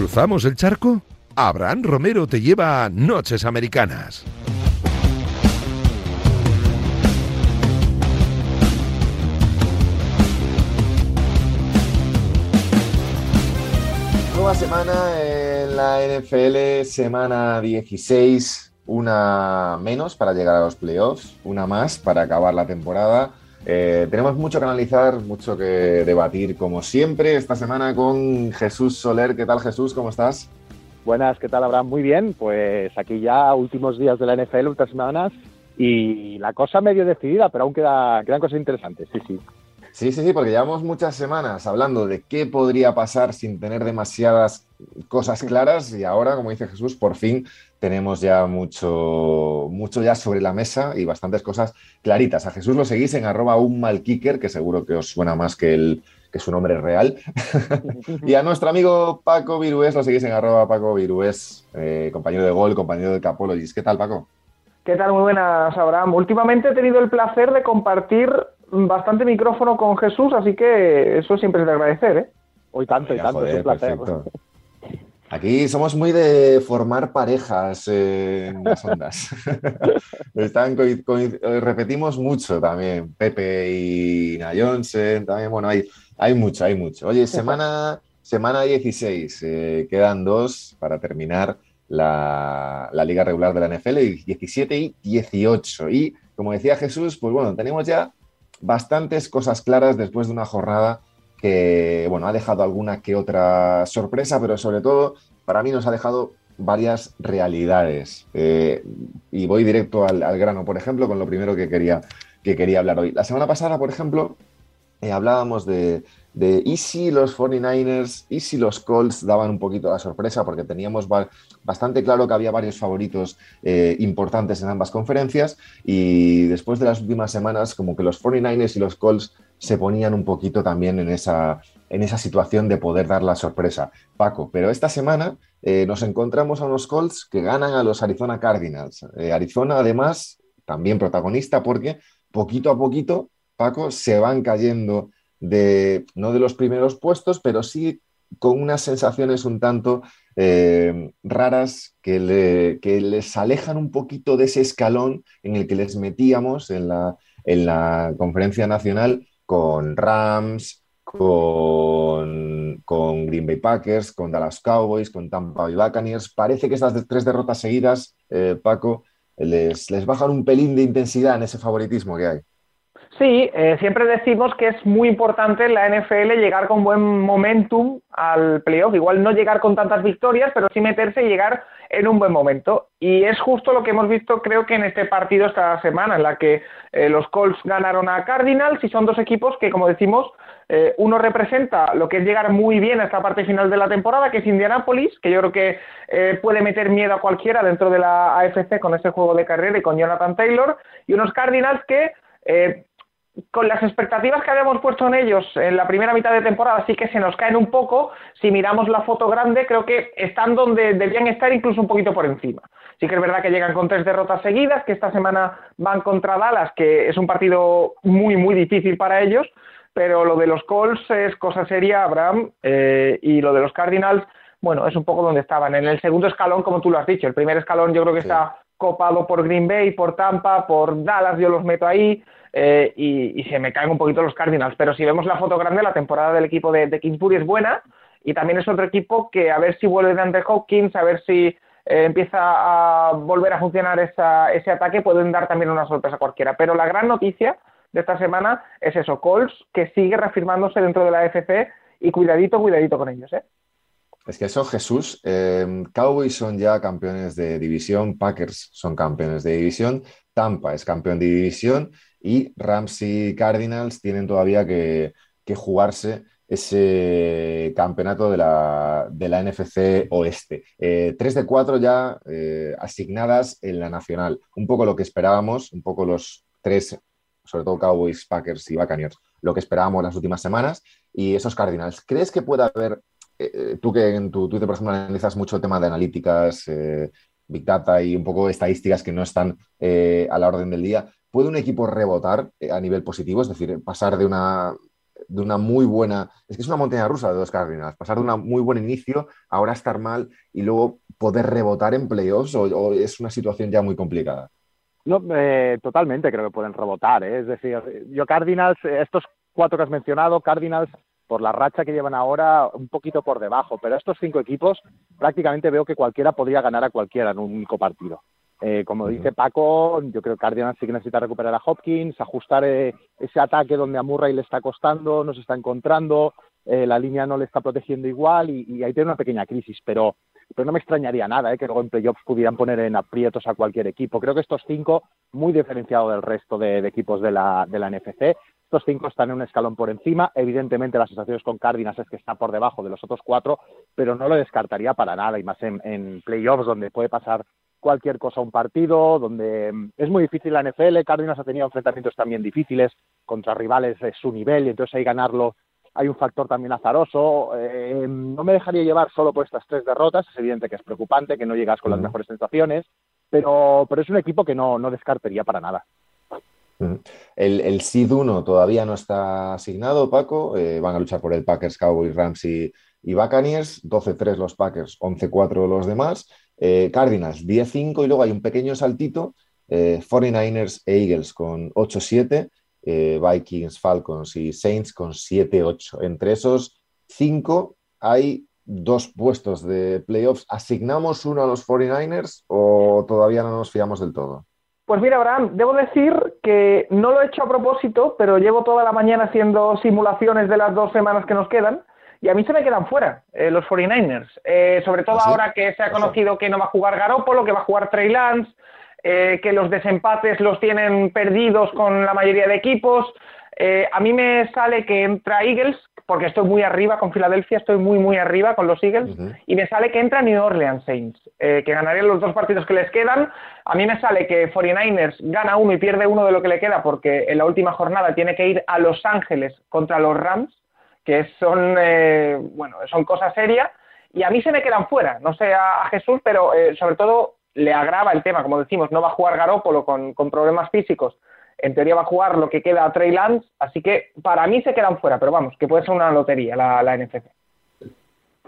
¿Cruzamos el charco? Abraham Romero te lleva a Noches Americanas. Nueva semana en la NFL, semana 16, una menos para llegar a los playoffs, una más para acabar la temporada. Eh, tenemos mucho que analizar, mucho que debatir, como siempre, esta semana con Jesús Soler. ¿Qué tal, Jesús? ¿Cómo estás? Buenas, ¿qué tal, Abraham? Muy bien, pues aquí ya últimos días de la NFL, últimas semanas, y la cosa medio decidida, pero aún queda, quedan cosas interesantes, sí, sí. Sí, sí, sí, porque llevamos muchas semanas hablando de qué podría pasar sin tener demasiadas cosas claras y ahora, como dice Jesús, por fin tenemos ya mucho, mucho ya sobre la mesa y bastantes cosas claritas. A Jesús lo seguís en arroba un malkicker, que seguro que os suena más que, el, que su nombre real. y a nuestro amigo Paco Virués lo seguís en arroba Paco Virués, eh, compañero de gol, compañero de Capologis. ¿Qué tal, Paco? ¿Qué tal? Muy buenas, Abraham. Últimamente he tenido el placer de compartir bastante micrófono con Jesús, así que eso siempre es de agradecer, ¿eh? Hoy tanto, y tanto, es un placer. Aquí somos muy de formar parejas eh, en las ondas. Están, repetimos mucho también, Pepe y Na Johnson, también, bueno, hay, hay mucho, hay mucho. Oye, semana, semana 16, eh, quedan dos para terminar la, la, liga regular de la NFL, 17 y 18. Y como decía Jesús, pues bueno, tenemos ya bastantes cosas claras después de una jornada que, bueno, ha dejado alguna que otra sorpresa, pero sobre todo para mí nos ha dejado varias realidades. Eh, y voy directo al, grano, por ejemplo, con lo primero que quería, que quería hablar hoy. La semana pasada, por ejemplo, eh, hablábamos de, de y si los 49ers, y si los Colts daban un poquito la sorpresa, porque teníamos bastante claro que había varios favoritos eh, importantes en ambas conferencias, y después de las últimas semanas, como que los 49ers y los Colts se ponían un poquito también en esa, en esa situación de poder dar la sorpresa. Paco, pero esta semana eh, nos encontramos a unos Colts que ganan a los Arizona Cardinals. Arizona, además, también protagonista porque poquito a poquito, Paco, se van cayendo de, no de los primeros puestos, pero sí con unas sensaciones un tanto eh, raras que, les alejan un poquito de ese escalón en el que les metíamos en la, en la conferencia nacional con Rams, con, con, Green Bay Packers, con Dallas Cowboys, con Tampa Bay Buccaneers. Parece que estas tres derrotas seguidas, eh, Paco, les, les bajan un pelín de intensidad en ese favoritismo que hay. Sí, eh, siempre decimos que es muy importante en la NFL llegar con buen momentum al playoff. Igual no llegar con tantas victorias, pero sí meterse y llegar en un buen momento. Y es justo lo que hemos visto, creo que en este partido esta semana, en la que eh, los Colts ganaron a Cardinals y son dos equipos que, como decimos, eh, uno representa lo que es llegar muy bien a esta parte final de la temporada, que es Indianapolis, que yo creo que puede meter miedo a cualquiera dentro de la AFC con ese juego de carrera y con Jonathan Taylor, y unos Cardinals que con las expectativas que habíamos puesto en ellos en la primera mitad de temporada sí que se nos caen un poco. Si miramos la foto grande, creo que están donde debían estar, incluso un poquito por encima. Sí que es verdad que llegan con tres derrotas seguidas, que esta semana van contra Dallas, que es un partido muy, muy difícil para ellos, pero lo de los Colts es cosa seria, Abraham, eh, y lo de los Cardinals, bueno, es un poco donde estaban. En el segundo escalón, como tú lo has dicho, el primer escalón yo creo que está copado por Green Bay, por Tampa, por Dallas, yo los meto ahí. Eh, y, se me caen un poquito los Cardinals. Pero si vemos la foto grande, la temporada del equipo de, Kingsbury es buena y también es otro equipo que a ver si vuelve de ante Hopkins, a ver si eh, empieza a volver a funcionar ese ataque, pueden dar también una sorpresa cualquiera. Pero la gran noticia de esta semana es eso, Colts, que sigue reafirmándose dentro de la FC y cuidadito, cuidadito con ellos. ¿eh? Es que eso, Jesús, Cowboys son ya campeones de división, Packers son campeones de división, Tampa es campeón de división y Rams y Cardinals tienen todavía que, jugarse ese campeonato de la, NFC Oeste. Eh, tres de cuatro ya eh, asignadas en la nacional. Un poco lo que esperábamos, un poco los tres, sobre todo Cowboys, Packers y Buccaneers, lo que esperábamos las últimas semanas. Y esos Cardinals, ¿crees que puede haber, eh, tú que en tu Twitter, por ejemplo, analizas mucho el tema de analíticas, Big Data y un poco estadísticas que no están a la orden del día, ¿Puede un equipo rebotar eh, a nivel positivo? Es decir, pasar de una de una muy buena, es que es una montaña rusa de dos Cardinals, pasar de un muy buen inicio, ahora estar mal y luego poder rebotar en playoffs o, es una situación ya muy complicada? No, eh, totalmente creo que pueden rebotar. ¿eh? Es decir, yo Cardinals, estos cuatro que has mencionado, Cardinals por la racha que llevan ahora, un poquito por debajo, pero estos cinco equipos prácticamente veo que cualquiera podría ganar a cualquiera en un único partido. Eh, como dice Paco, yo creo que Cardinals sí que necesita recuperar a Hopkins, ajustar eh, ese ataque donde a Murray le está costando, no se está encontrando, eh, la línea no le está protegiendo igual y, ahí tiene una pequeña crisis, pero, pero no me extrañaría nada que luego en playoffs pudieran poner en aprietos a cualquier equipo. Creo que estos cinco, muy diferenciados del resto de, de equipos de la, de la NFC, estos cinco están en un escalón por encima. Evidentemente, las sensaciones con Cardinals es que está por debajo de los otros cuatro, pero no lo descartaría para nada, y más en, playoffs, donde puede pasar cualquier cosa un partido, donde mm, es muy difícil la NFL. Cardinals ha tenido enfrentamientos también difíciles contra rivales de su nivel, y entonces ahí ganarlo hay un factor también azaroso. Eh, no me dejaría llevar solo por estas tres derrotas. Es evidente que es preocupante, que no llegas con las mejores sensaciones, pero, pero es un equipo que no, no descartaría para nada. El, el SID 1 todavía no está asignado, Paco. Eh, van a luchar por el Packers, Cowboys, Rams y, Buccaneers. 12-3 los Packers, 11-4 los demás. Eh, Cardinals, 10-5 y luego hay un pequeño saltito. 49ers eh, e Eagles con 8-7. Vikings, Falcons y Saints con 7-8. Entre esos cinco hay dos puestos de playoffs. ¿Asignamos uno a los 49ers o todavía no nos fiamos del todo? Pues mira, Abraham, debo decir que no lo he hecho a propósito, pero llevo toda la mañana haciendo simulaciones de las dos semanas que nos quedan y a mí se me quedan fuera eh, los 49ers. Eh, sobre todo ¿Ah, ahora que se ha conocido que no va a jugar Garópolo, que va a jugar Trey Lance, eh, que los desempates los tienen perdidos con la mayoría de equipos. a mí me sale que entra Eagles, porque estoy muy arriba con Filadelfia, estoy muy, muy arriba con los Eagles, y me sale que entra New Orleans Saints, eh, que ganarían los dos partidos que les quedan. A mí me sale que 49ers gana uno y pierde uno de lo que le queda, porque en la última jornada tiene que ir a Los Ángeles contra los Rams, que son, eh, bueno, son cosas serias, y a mí se me quedan fuera, no sé a, Jesús, pero eh, sobre todo le agrava el tema, como decimos, no va a jugar Garópolo con, con problemas físicos en teoría va a jugar lo que queda a Trey Lance, así que para mí se quedan fuera, pero vamos, que puede ser una lotería la, NFC.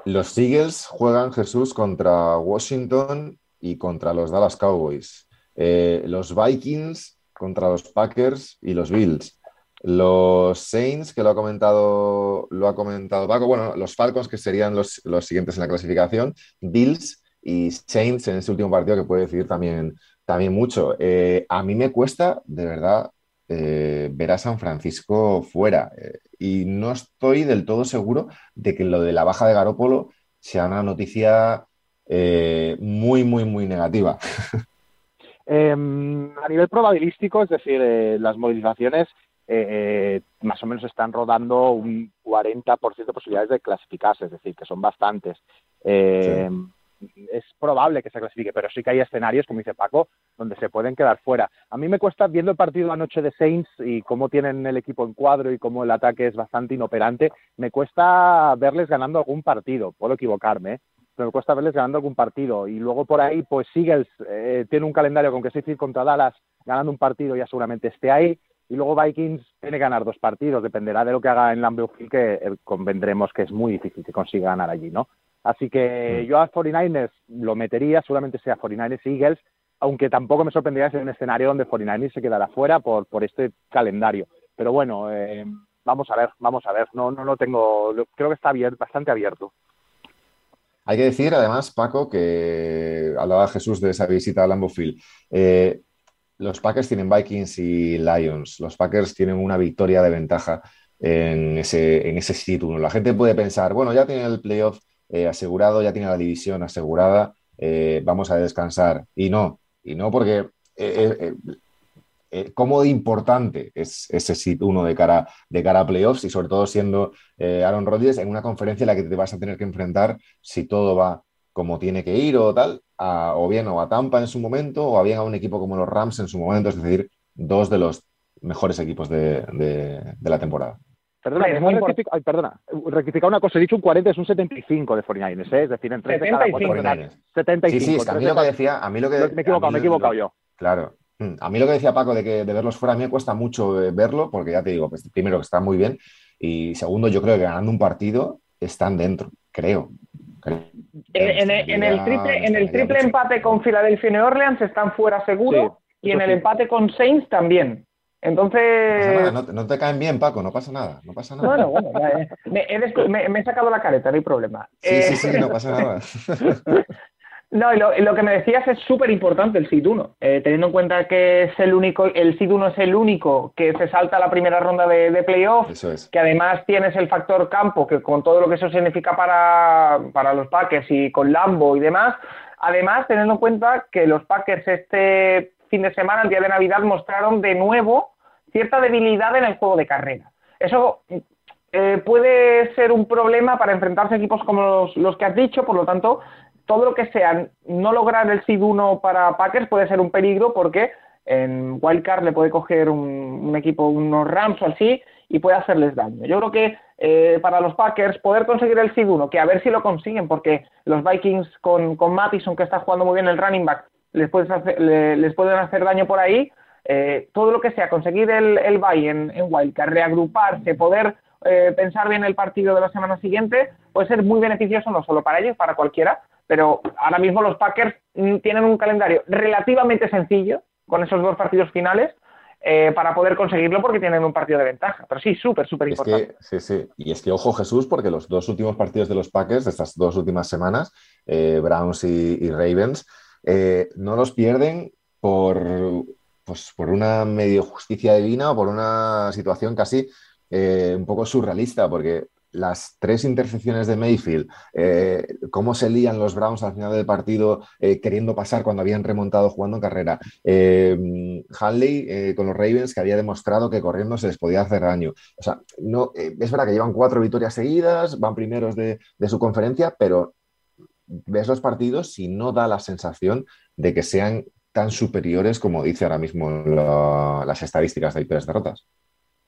Los Eagles juegan Jesús contra Washington y contra los Dallas Cowboys. Eh, los Vikings contra los Packers y los Bills. Los Saints, que lo ha comentado, lo ha comentado Paco, bueno, los Falcons, que serían los, los siguientes en la clasificación, Bills y Saints en ese último partido que puede decidir también también mucho. Eh, a mí me cuesta, de verdad, eh, ver a San Francisco fuera. Eh, y no estoy del todo seguro de que lo de la baja de Garópolo sea una noticia muy, muy, muy negativa. Em, a nivel probabilístico, es decir, las movilizaciones más o menos están rodando un 40% de posibilidades de clasificarse, es decir, que son bastantes. Em, es probable que se clasifique, pero sí que hay escenarios, como dice Paco, donde se pueden quedar fuera. A mí me cuesta, viendo el partido anoche de Saints y cómo tienen el equipo en cuadro y cómo el ataque es bastante inoperante, me cuesta verles ganando algún partido. Puedo equivocarme, ¿eh? pero me cuesta verles ganando algún partido. Y luego por ahí, pues Eagles eh, tiene un calendario con que se dice contra Dallas ganando un partido ya seguramente esté ahí. Y luego Vikings tiene que ganar dos partidos, dependerá de lo que haga en Lambeau Field, que eh, convendremos que es muy difícil que consiga ganar allí, ¿no? Así que mm. yo a 49ers lo metería, seguramente sea 49ers y Eagles, aunque tampoco me sorprendería ser un escenario donde 49ers se quedara fuera por, por este calendario. Pero bueno, eh, vamos a ver, vamos a ver. No, no lo tengo, creo que está abierto, bastante abierto. Hay que decir, además, Paco, que hablaba Jesús de esa visita a Lambeau Field. Eh, los Packers tienen Vikings y Lions. Los Packers tienen una victoria de ventaja en ese, en ese sitio. La gente puede pensar, bueno, ya tienen el playoff eh, asegurado, ya tiene la división asegurada, eh, vamos a descansar. Y no, y no porque eh, cómo importante es ese sit uno de cara, de cara a playoffs y sobre todo siendo Aaron Rodgers en una conferencia en la que te vas a tener que enfrentar si todo va como tiene que ir o tal, o bien o a Tampa en su momento o bien a un equipo como los Rams en su momento, es decir, dos de los mejores equipos de la temporada. Perdona, rectificar, perdona, rectificar una cosa, he dicho un 40, es un 75 de 49ers, ¿eh? es decir, entre 75, de cada 75. Sí, sí, a mí lo que decía, a mí lo que... Me he equivocado, me he equivocado yo. Claro. Mm, a mí lo que decía Paco de que de verlos fuera, a mí me cuesta mucho eh, verlo, porque ya te digo, pues, primero que está muy bien, Y segundo, yo creo que ganando un partido están dentro, creo. En, el triple, en el triple empate con Filadelfia y New Orleans están fuera seguro y en el empate con Saints también. Entonces. No, te caen bien, Paco, no pasa nada. No pasa nada. Bueno, bueno, me, he sacado la careta, no hay problema. Sí, sí, sí, no pasa nada. No, y lo, que me decías es súper importante el SID 1, eh, teniendo en cuenta que es el único, el SID 1 es el único que se salta a la primera ronda de, de playoff, que además tienes el factor campo, que con todo lo que eso significa para, para los Packers y con Lambo y demás, además teniendo en cuenta que los Packers este fin de semana, el día de Navidad, mostraron de nuevo cierta debilidad en el juego de carrera. Eso eh, puede ser un problema para enfrentarse a equipos como los, los que has dicho, por lo tanto, todo lo que sea no lograr el seed 1 para Packers puede ser un peligro porque en Wildcard le puede coger un, equipo, unos Rams o así, y puede hacerles daño. Yo creo que eh, para los Packers poder conseguir el seed 1, que a ver si lo consiguen, porque los Vikings con, con Mattison, que está jugando muy bien el running back, les, les pueden hacer daño por ahí. Eh, todo lo que sea conseguir el, el bye en, en Wildcard, reagruparse, poder eh, pensar bien el partido de la semana siguiente, puede ser muy beneficioso no solo para ellos, para cualquiera, pero ahora mismo los Packers mm, tienen un calendario relativamente sencillo con esos dos partidos finales eh, para poder conseguirlo porque tienen un partido de ventaja. Pero sí, súper, súper importante. sí, sí. Y es que, ojo Jesús, porque los dos últimos partidos de los Packers, de estas dos últimas semanas, eh, Browns y, Ravens, eh, no los pierden por, pues, por una medio justicia divina o por una situación casi un poco surrealista, porque las tres intercepciones de Mayfield, eh, cómo se lían los Browns al final del partido eh, queriendo pasar cuando habían remontado jugando en carrera. Eh, Hanley con los Ravens que había demostrado que corriendo se les podía hacer daño. O sea, no, es verdad que llevan cuatro victorias seguidas, van primeros de, su conferencia, pero ves los partidos y no da la sensación de que sean tan superiores como dice ahora mismo las estadísticas de victorias derrotas.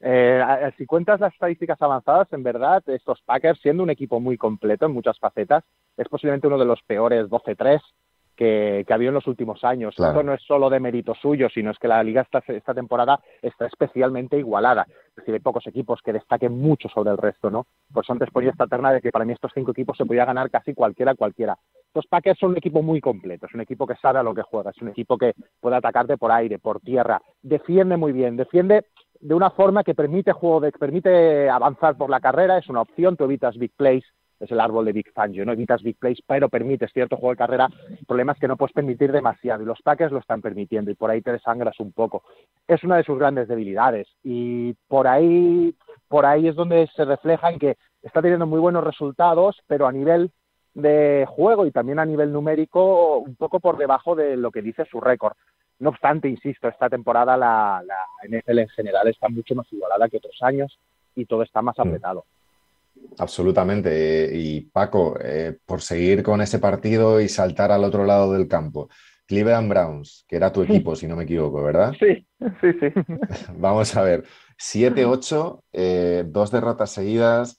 Eh, si cuentas las estadísticas avanzadas, en verdad, estos Packers, siendo un equipo muy completo en muchas facetas, es posiblemente uno de los peores 12-3 que, que, ha habido en los últimos años. Esto no es solo de mérito suyo, sino es que la liga esta, esta temporada está especialmente igualada. Es decir, hay pocos equipos que destaquen mucho sobre el resto, ¿no? Por eso antes ponía esta terna de que para mí estos cinco equipos se podía ganar casi cualquiera, cualquiera. Los Packers son un equipo muy completo, es un equipo que sabe a lo que juega, es un equipo que puede atacarte por aire, por tierra, defiende muy bien, defiende de una forma que permite juego de, permite avanzar por la carrera, es una opción, tú evitas big plays, es el árbol de Big Fangio, no evitas big plays, pero permites cierto juego de carrera. El problema es que no puedes permitir demasiado y los Packers lo están permitiendo y por ahí te desangras un poco. Es una de sus grandes debilidades y por ahí, por ahí es donde se refleja en que está teniendo muy buenos resultados, pero a nivel de juego y también a nivel numérico un poco por debajo de lo que dice su récord. No obstante, insisto, esta temporada la, la NFL en general está mucho más igualada que otros años y todo está más mm. apretado. Absolutamente. Y Paco, eh, por seguir con ese partido y saltar al otro lado del campo, Cleveland Browns, que era tu equipo, si no me equivoco, ¿verdad? Sí, sí, sí. Vamos a ver, 7-8, eh, dos derrotas seguidas.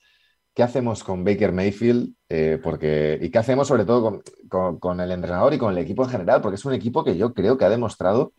¿Qué hacemos con Baker Mayfield? Eh, porque, ¿Y qué hacemos sobre todo con, el entrenador y con el equipo en general? Porque es un equipo que yo creo que ha demostrado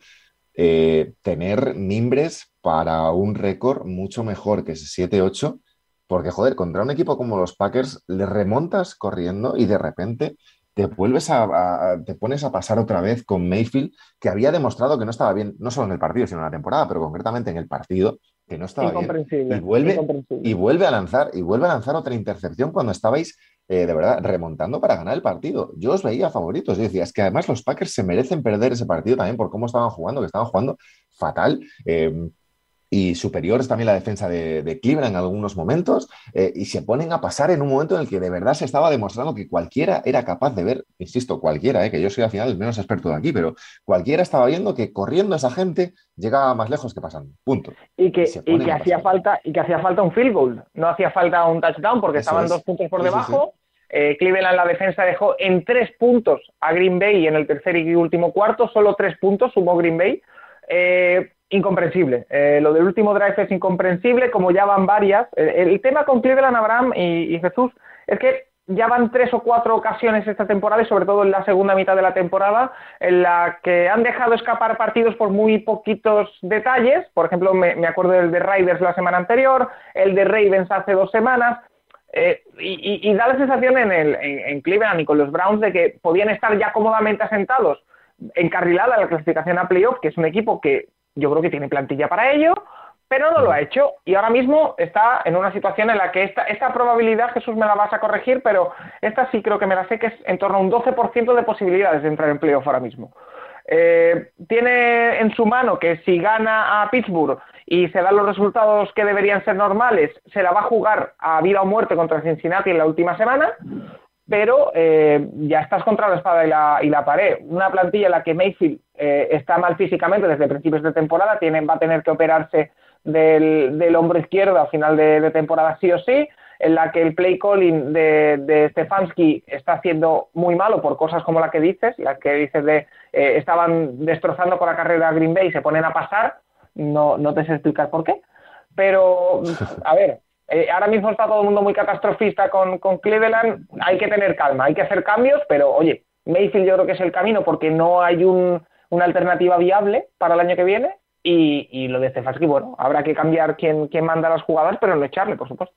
eh, tener mimbres para un récord mucho mejor que ese 7-8. Porque, joder, contra un equipo como los Packers le remontas corriendo y de repente te vuelves a, te pones a pasar otra vez con Mayfield, que había demostrado que no estaba bien, no solo en el partido, sino en la temporada, pero concretamente en el partido, que no estaba bien. Y vuelve, y vuelve a lanzar, y vuelve a lanzar otra intercepción cuando estabais eh, de verdad remontando para ganar el partido. Yo os veía favoritos. Yo decía, es que además los Packers se merecen perder ese partido también por cómo estaban jugando, que estaban jugando fatal. Eh, y superiores también la defensa de, de Cleveland en algunos momentos, eh, y se ponen a pasar en un momento en el que de verdad se estaba demostrando que cualquiera era capaz de ver, insisto, cualquiera, eh, que yo soy al final el menos experto de aquí, pero cualquiera estaba viendo que corriendo esa gente llegaba más lejos que pasando, punto. Y que, y, que hacía falta, y que hacía falta un field goal, no hacía falta un touchdown porque estaban dos puntos por debajo. Eh, Cleveland la defensa dejó en tres puntos a Green Bay en el tercer y último cuarto, solo tres puntos sumó Green Bay. Eh, incomprensible. Eh, lo del último drive es incomprensible, como ya van varias. El, tema con Cleveland, Abraham y, Jesús es que ya van tres o cuatro ocasiones esta temporada y sobre todo en la segunda mitad de la temporada en la que han dejado escapar partidos por muy poquitos detalles. Por ejemplo, me, acuerdo del de Raiders la semana anterior, el de Ravens hace dos semanas. Eh, y, da la sensación en, el, en, Cleveland y con los Browns de que podían estar ya cómodamente asentados, encarrilada la clasificación a playoff, que es un equipo que yo creo que tiene plantilla para ello, pero no lo ha hecho y ahora mismo está en una situación en la que esta, esta probabilidad, Jesús me la vas a corregir, pero esta sí creo que me la sé que es en torno a un 12% de posibilidades de entrar en playoff ahora mismo. Eh, tiene en su mano que si gana a Pittsburgh y se dan los resultados que deberían ser normales, se la va a jugar a vida o muerte contra Cincinnati en la última semana, pero eh, ya estás contra la espada y la, y la, pared. Una plantilla en la que Mayfield eh, está mal físicamente desde principios de temporada, va a tener que operarse del, hombro izquierdo a final de, temporada sí o sí, en la que el play calling de, Stefanski está haciendo muy malo por cosas como la que dices, la que dices de eh, estaban destrozando con la carrera Green Bay y se ponen a pasar, no, no te sé explicar por qué, pero a ver, eh, ahora mismo está todo el mundo muy catastrofista con, con Cleveland, hay que tener calma, hay que hacer cambios, pero oye, Mayfield yo creo que es el camino porque no hay un, una alternativa viable para el año que viene y, lo de Stefanski, bueno, habrá que cambiar quién, quién manda las jugadas, pero no echarle, por supuesto.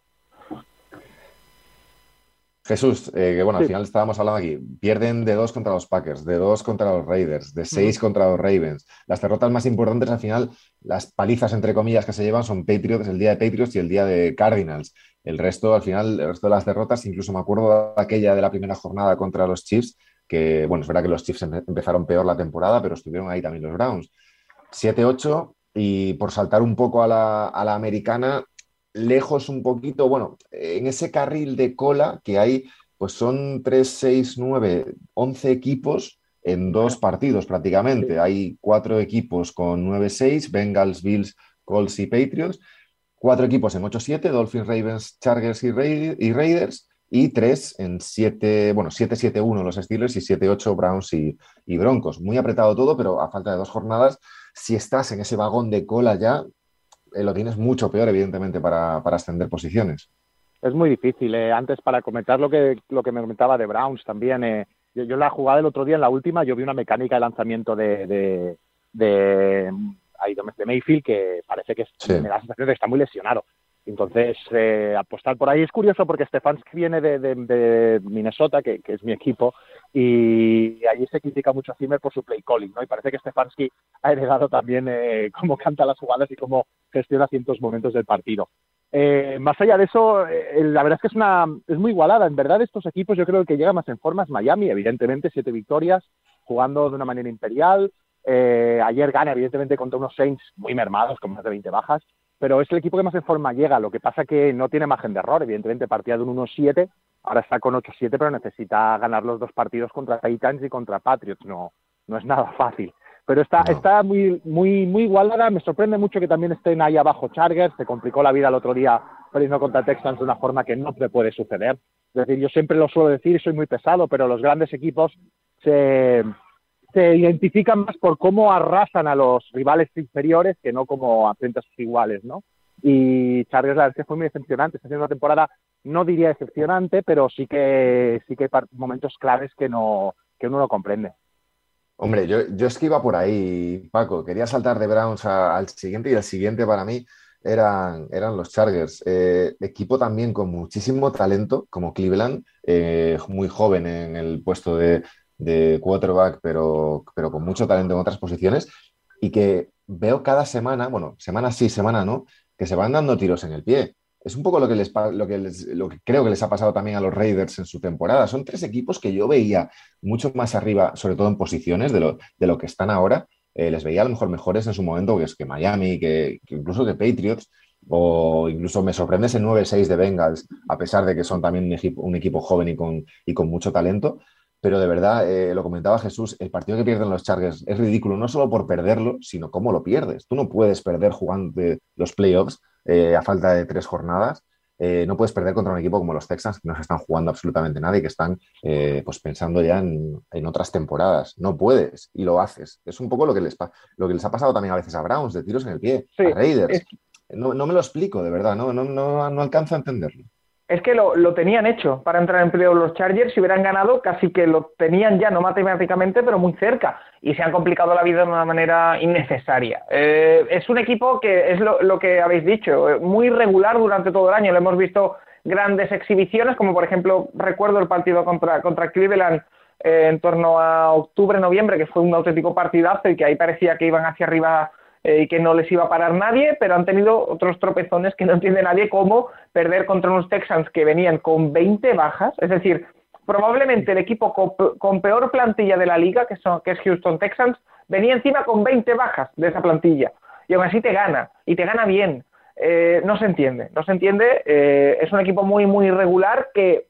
Jesús, eh, que bueno, al final estábamos hablando aquí, pierden de dos contra los Packers, de dos contra los Raiders, de seis contra los Ravens. Las derrotas más importantes al final, las palizas entre comillas que se llevan son Patriots, el día de Patriots y el día de Cardinals. El resto, al final, el resto de las derrotas, incluso me acuerdo de aquella de la primera jornada contra los Chiefs, que bueno, es verdad que los Chiefs empezaron peor la temporada, pero estuvieron ahí también los Browns. 7-8 y por saltar un poco a la, americana, lejos un poquito, bueno, en ese carril de cola que hay, pues son 3, 6, 9, 11 equipos en dos partidos prácticamente. Hay cuatro equipos con 9-6, Bengals, Bills, Colts y Patriots, cuatro equipos en 8-7, Dolphins, Ravens, Chargers y, Raiders, y tres en 7, bueno, 7-7-1 los Steelers y 7-8 Browns y, y Broncos. Muy apretado todo, pero a falta de dos jornadas si estás en ese vagón de cola ya, eh, lo tienes mucho peor, evidentemente, para, ascender posiciones. Es muy difícil. Eh. Antes, para comentar lo que, lo que me comentaba de Browns también, eh, yo, la jugada el otro día, en la última, yo vi una mecánica de lanzamiento de, de, de, de Mayfield que parece que me da la sensación de que está muy lesionado. Entonces, eh, apostar por ahí es curioso porque Stefanski viene de, Minnesota, que, es mi equipo, y allí se critica mucho a Zimmer por su play calling, ¿no? Y parece que Stefanski ha heredado también eh, cómo canta las jugadas y cómo gestiona ciertos momentos del partido. Eh, más allá de eso, la verdad es que es, una, es muy igualada. En verdad, estos equipos yo creo que el que llega más en forma es Miami, evidentemente, siete victorias, jugando de una manera imperial. ayer gana, evidentemente, contra unos Saints muy mermados, con más de 20 bajas pero es el equipo que más en forma llega. Lo que pasa que no tiene margen de error. Evidentemente partía de un 1-7, ahora está con 8-7, pero necesita ganar los dos partidos contra Titans y contra Patriots. No, no es nada fácil. Pero está, está muy, muy, muy igualada. Me sorprende mucho que también estén ahí abajo Chargers. Se complicó la vida el otro día perdiendo contra Texans de una forma que no puede suceder. Es decir, yo siempre lo suelo decir y soy muy pesado, pero los grandes equipos se, se identifican más por cómo arrasan a los rivales inferiores que no como frente a sus iguales, ¿no? Y Chargers la verdad es que fue muy decepcionante, está haciendo una temporada, no diría decepcionante, pero sí que sí que hay momentos claves que no que uno no comprende. Hombre, yo, yo es que iba por ahí, Paco. Quería saltar de Browns al siguiente y el siguiente para mí eran, eran los Chargers. Eh, equipo también con muchísimo talento, como Cleveland, eh, muy joven en el puesto de, de quarterback, pero, pero con mucho talento en otras posiciones, y que veo cada semana, bueno, semana sí, semana no, que se van dando tiros en el pie. Es un poco lo que, les, lo, que lo que creo que les ha pasado también a los Raiders en su temporada. Son tres equipos que yo veía mucho más arriba, sobre todo en posiciones, de lo, de lo que están ahora. Eh, les veía a lo mejor mejores en su momento que, es que Miami, que, incluso que Patriots, o incluso me sorprende ese 9-6 de Bengals, a pesar de que son también un equipo, un equipo joven y con, y con mucho talento pero de verdad, eh, lo comentaba Jesús, el partido que pierden los Chargers es ridículo, no solo por perderlo, sino cómo lo pierdes. Tú no puedes perder jugando los playoffs eh, a falta de tres jornadas. Eh, no puedes perder contra un equipo como los Texans, que no se están jugando absolutamente nada y que están pues pensando ya en, otras temporadas. No puedes y lo haces. Es un poco lo que les, lo que les ha pasado también a veces a Browns, de tiros en el pie, a Raiders. No, me lo explico, de verdad, no, no, no, no alcanzo a entenderlo es que lo, lo, tenían hecho para entrar en playoff los Chargers. Si hubieran ganado, casi que lo tenían ya, no matemáticamente, pero muy cerca. Y se han complicado la vida de una manera innecesaria. Eh, es un equipo que es lo, que habéis dicho, muy regular durante todo el año. Lo hemos visto grandes exhibiciones, como por ejemplo, recuerdo el partido contra, contra Cleveland eh, en torno a octubre, noviembre, que fue un auténtico partidazo y que ahí parecía que iban hacia arriba eh, y que no les iba a parar nadie, pero han tenido otros tropezones que no entiende nadie, como perder contra unos Texans que venían con 20 bajas, es decir, probablemente el equipo con, peor plantilla de la liga, que, son, que es Houston Texans, venía encima con 20 bajas de esa plantilla, y aún así te gana, y te gana bien. Eh, no se entiende, no se entiende, eh, es un equipo muy, muy irregular que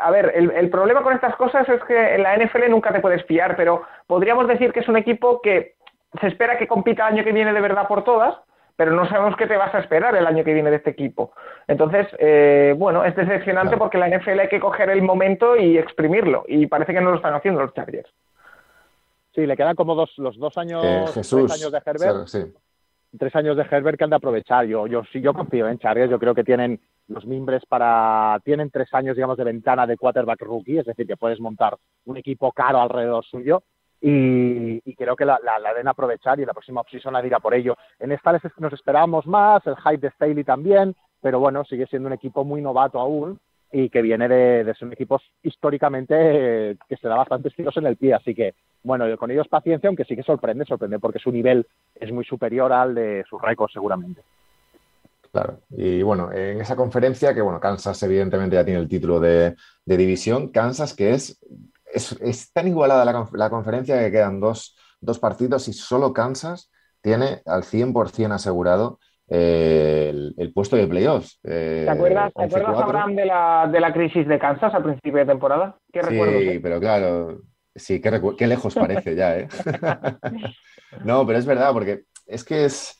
a ver, el, el, problema con estas cosas es que en la NFL nunca te puedes fiar, pero podríamos decir que es un equipo que se espera que compita el año que viene de verdad por todas, pero no sabemos qué te vas a esperar el año que viene de este equipo. Entonces, eh, bueno, es decepcionante porque la NFL hay que coger el momento y exprimirlo, y parece que no lo están haciendo los Chargers. Sí, le quedan como dos, los dos años, eh, tres años de Herbert. Sí. Tres años de Herbert que han de aprovechar. Yo, yo sí, yo confío en Chargers. Yo creo que tienen los mimbres para. Tienen tres años, digamos, de ventana de quarterback rookie, es decir, que puedes montar un equipo caro alrededor suyo y, creo que la, deben aprovechar y la próxima opción la dirá por ello. En esta nos esperábamos más, el hype de Staley también, pero bueno, sigue siendo un equipo muy novato aún y que viene de, ser un equipo históricamente eh, que se da bastantes tiros en el pie, así que bueno, con ellos paciencia, aunque sí que sorprende, sorprende porque su nivel es muy superior al de sus récords seguramente. Claro, y bueno, en esa conferencia, que bueno, Kansas evidentemente ya tiene el título de división, Kansas que es es, tan igualada la, conferencia que quedan dos, partidos y solo Kansas tiene al 100% asegurado eh, el, puesto de playoffs. Eh, ¿Te acuerdas, ¿te acuerdas Abraham, de la, de la crisis de Kansas al principio de temporada? ¿Qué sí, eh? pero claro, sí, qué, lejos parece ya, ¿eh? no, pero es verdad, porque es que es,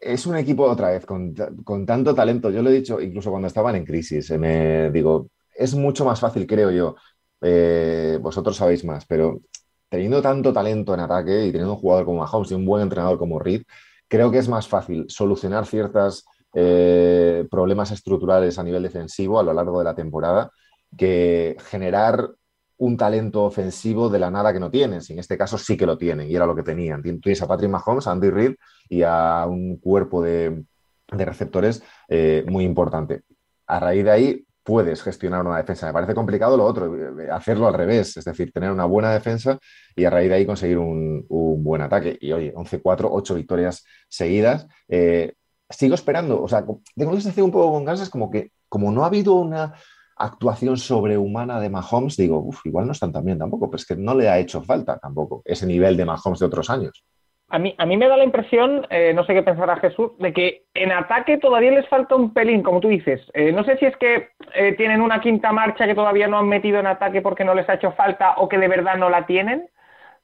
es un equipo otra vez con, con, tanto talento. Yo lo he dicho incluso cuando estaban en crisis. me digo, es mucho más fácil, creo yo, eh, vosotros sabéis más, pero teniendo tanto talento en ataque y teniendo un jugador como Mahomes y un buen entrenador como Reed, creo que es más fácil solucionar ciertos eh, problemas estructurales a nivel defensivo a lo largo de la temporada que generar un talento ofensivo de la nada que no tienes. Y en este caso sí que lo tienen y era lo que tenían. Tienes a Patrick Mahomes, a Andy Reid y a un cuerpo de, receptores eh, muy importante. A raíz de ahí, puedes gestionar una defensa. Me parece complicado lo otro, hacerlo al revés, es decir, tener una buena defensa y a raíz de ahí conseguir un, buen ataque. Y oye, 11-4, 8 victorias seguidas. Eh, sigo esperando, o sea, tengo la sensación un poco con Kansas como que como no ha habido una actuación sobrehumana de Mahomes, digo, uff, igual no están tan bien tampoco, pero es que no le ha hecho falta tampoco ese nivel de Mahomes de otros años. A mí, a mí me da la impresión, eh, no sé qué pensará Jesús, de que en ataque todavía les falta un pelín, como tú dices. Eh, no sé si es que eh, tienen una quinta marcha que todavía no han metido en ataque porque no les ha hecho falta o que de verdad no la tienen,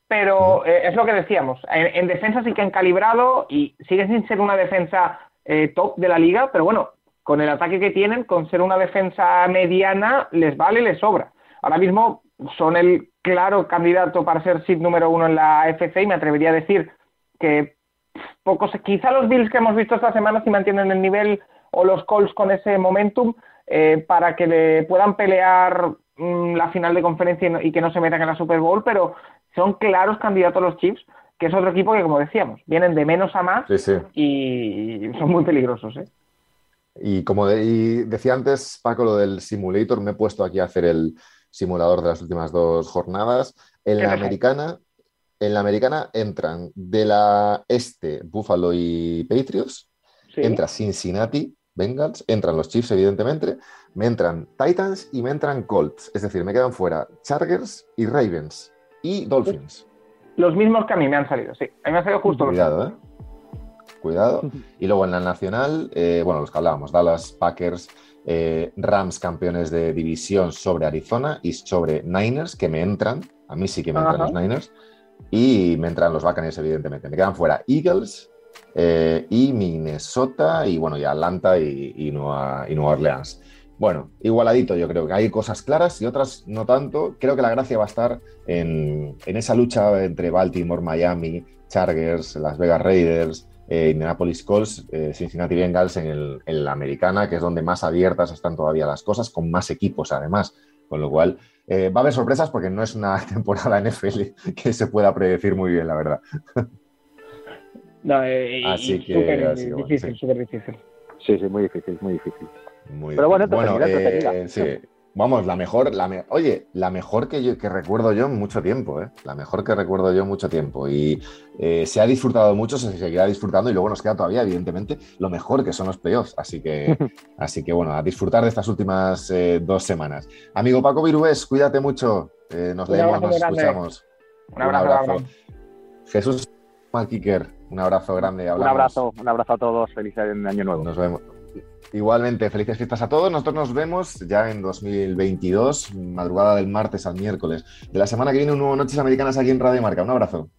pero es lo que decíamos. En, defensa sí que han calibrado y sigue sin ser una defensa top de la liga, pero bueno, con el ataque que tienen, con ser una defensa mediana, les vale, les sobra. Ahora mismo son el claro candidato para ser seed número uno en la FC y me atrevería a decir que pocos, quizá los Bills que hemos visto esta semana si mantienen el nivel o los Colts con ese momentum eh, para que le puedan pelear mm, la final de conferencia y, que no se metan en la Super Bowl, pero son claros candidatos los Chiefs, que es otro equipo que, como decíamos, vienen de menos a más y son muy peligrosos. ¿eh? Y como decía antes, Paco, lo del simulator, me he puesto aquí a hacer el simulador de las últimas dos jornadas. En la americana, en la americana entran de la este Buffalo y Patriots, entra Cincinnati, Bengals, entran los Chiefs, evidentemente, me entran Titans y me entran Colts. Es decir, me quedan fuera Chargers y Ravens y Dolphins. Los mismos que a mí me han salido, sí. A mí me han salido justo Cuidado, ¿eh? Cuidado. Y luego en la nacional, eh, bueno, los que hablábamos, Dallas, Packers, eh, Rams campeones de división sobre Arizona y sobre Niners, que me entran. A mí sí que me entran los Niners. Y me entran los Buccaneers, evidentemente. Me quedan fuera Eagles eh, y Minnesota y, bueno, y Atlanta y, Nueva, Orleans. Bueno, igualadito yo creo que hay cosas claras y otras no tanto. Creo que la gracia va a estar en, esa lucha entre Baltimore, Miami, Chargers, Las Vegas Raiders, eh, Indianapolis Colts, eh, Cincinnati Bengals en, en la americana, que es donde más abiertas están todavía las cosas, con más equipos además. Con lo cual, eh, va a haber sorpresas porque no es una temporada NFL que se pueda predecir muy bien, la verdad. No, eh, Así que súper difícil, sí. súper difícil. Sí, sí, muy difícil, muy difícil. Muy Pero bueno, entretenida, eh, entretenida. sí. Vamos, la mejor, la me- oye, la mejor que, yo, que recuerdo yo en mucho tiempo, ¿eh? La mejor que recuerdo yo en mucho tiempo. Y eh, se ha disfrutado mucho, se seguirá disfrutando y luego nos queda todavía, evidentemente, lo mejor que son los playoffs. Así que, así que bueno, a disfrutar de estas últimas eh, dos semanas. Amigo Paco Virués, cuídate mucho. Eh, nos Un leemos, abrazo nos grande. escuchamos. Un abrazo, Abraham. Jesús Malquiker, un abrazo grande. Un abrazo, un abrazo a todos, feliz año nuevo. Nos vemos. Igualmente, felices fiestas a todos. Nosotros nos vemos ya en 2022, madrugada del martes al miércoles. De la semana que viene, un nuevo Noches Americanas aquí en Radio Marca. Un abrazo.